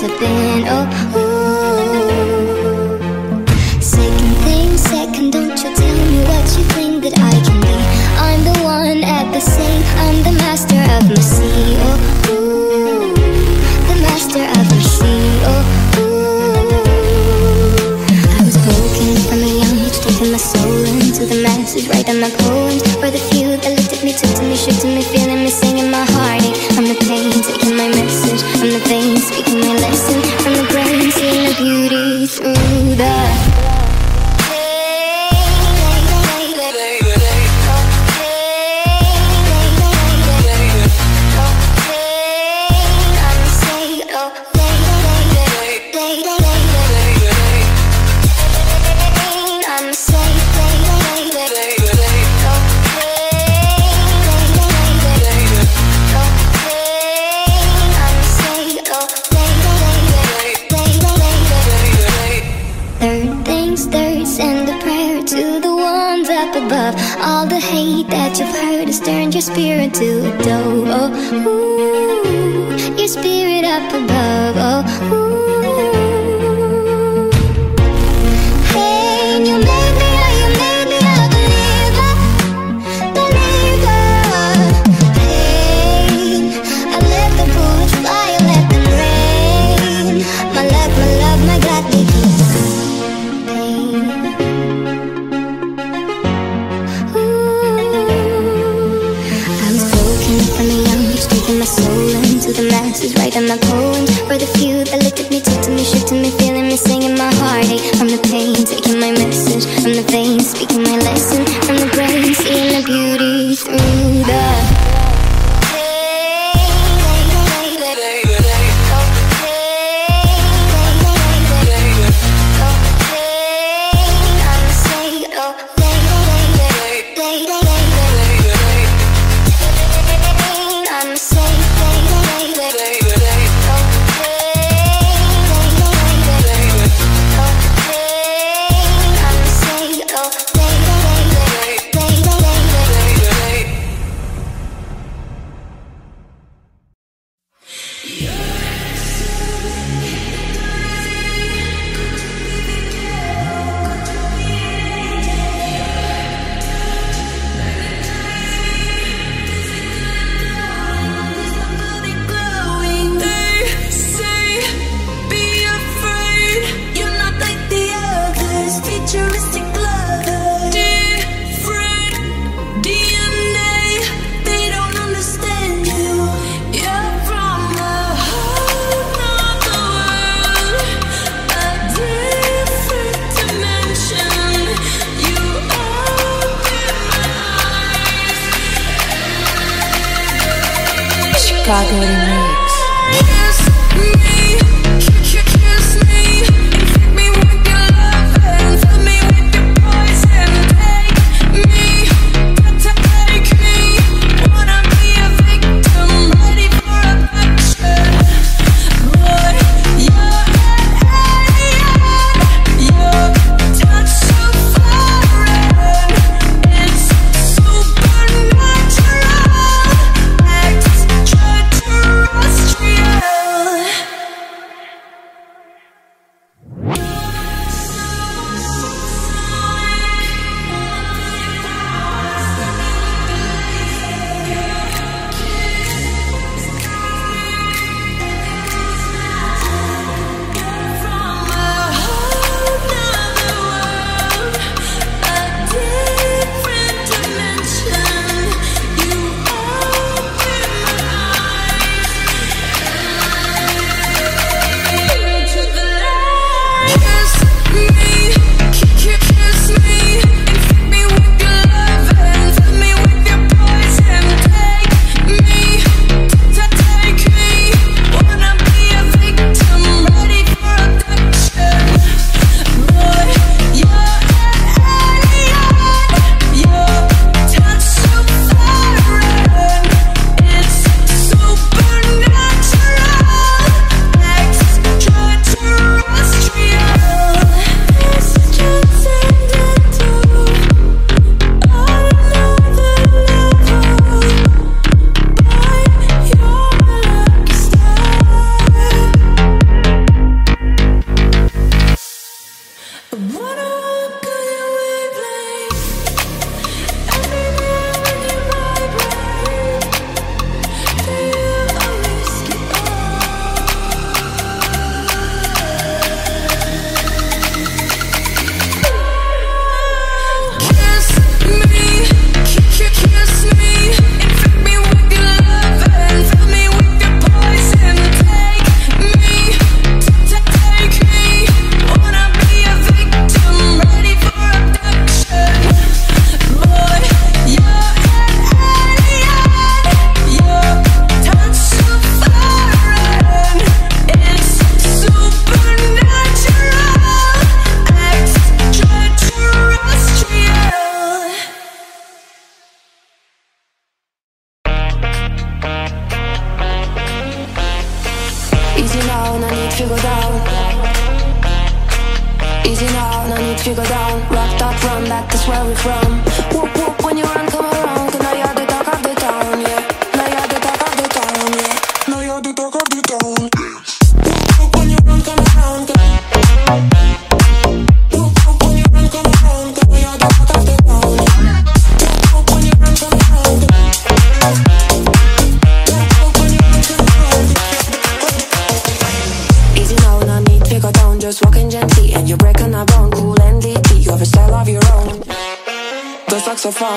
years have been. Oh, ooh. Second thing, second, don't you tell me what you think that I can be. I'm the one at the same, I'm the master of my sea. Oh, ooh. The master of my sea. Oh, ooh. I was broken from a young age, taking my soul into the masses, right on my pole. dough. Oh, ooh, your spirit up above. Oh, ooh. Saga mix. where we from. Whoop whoop when you run, come on.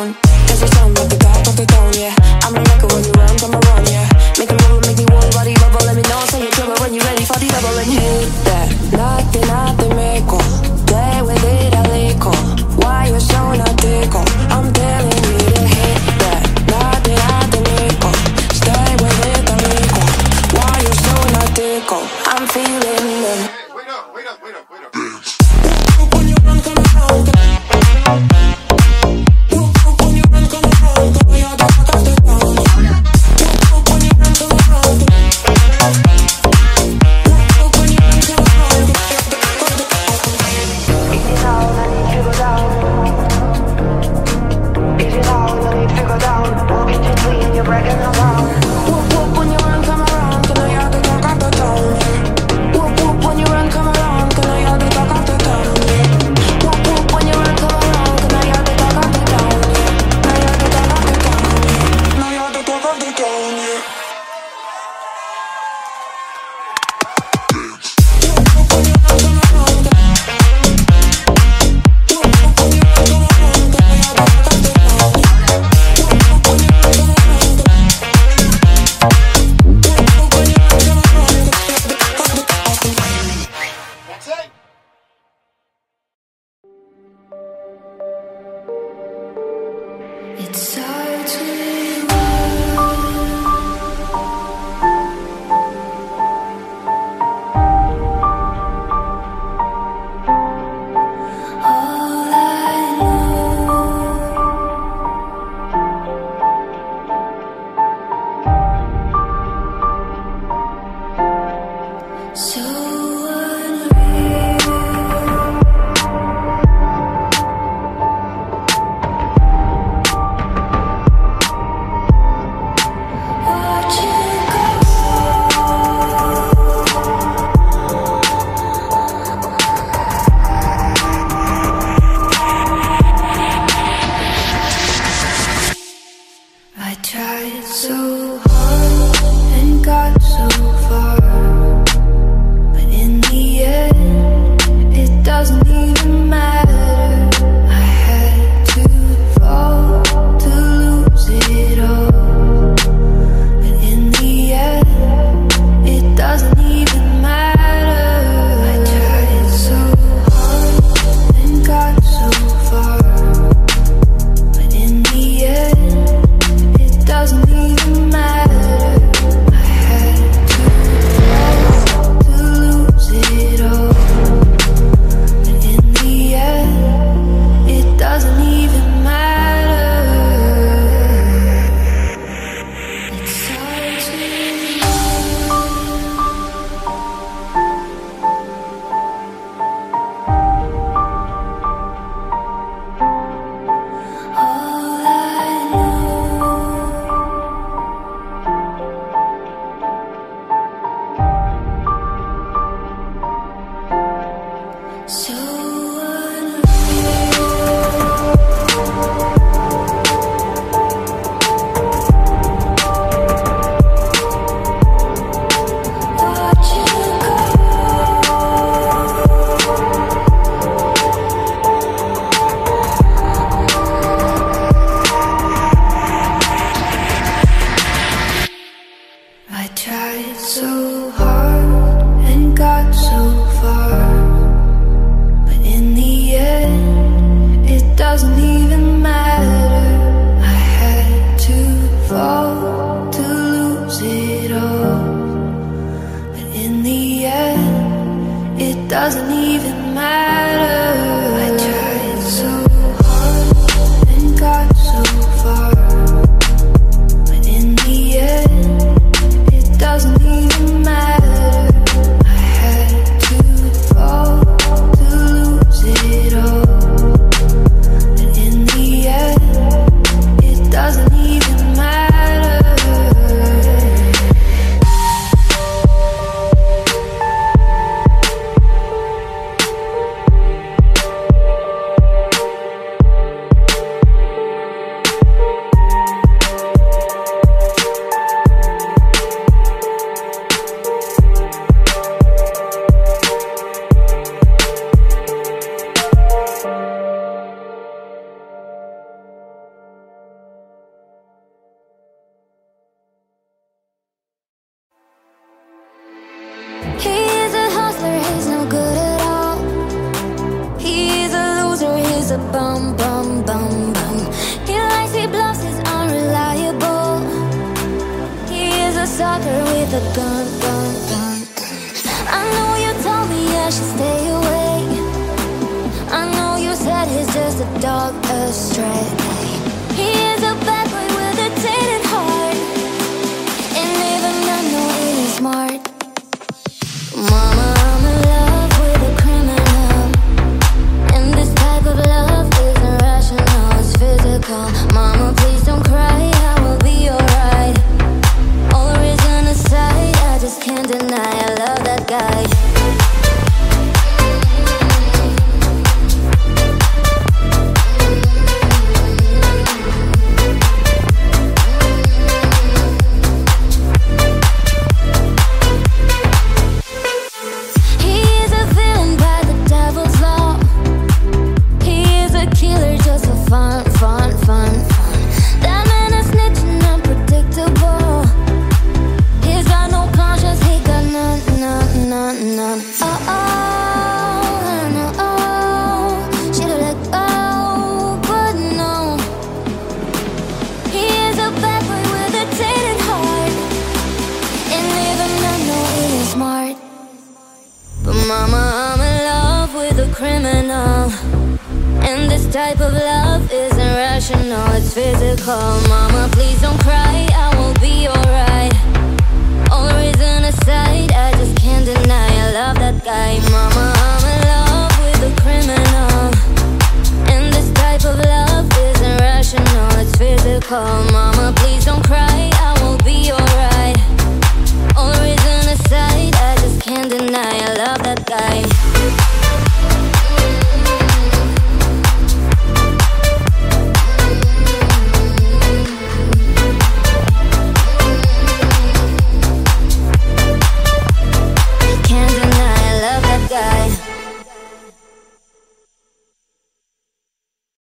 down.